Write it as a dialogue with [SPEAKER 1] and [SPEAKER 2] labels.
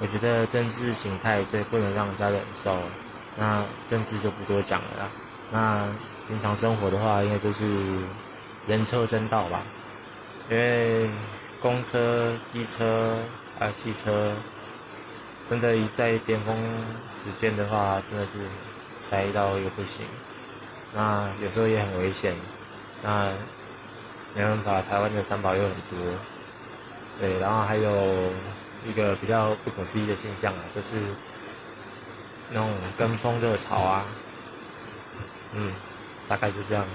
[SPEAKER 1] 我觉得政治形态最不能让人家忍受，那政治就不多讲了啦。那平常生活的话，应该就是人车争道吧，因为公车、机车啊、汽车，真的一在巅峰时间的话，真的是塞到一个不行。那有时候也很危险，那没办法，台湾的三宝又很多，对，然后还有。一个比较不可思议的现象啊，就是那种跟风热潮啊，嗯，大概就这样。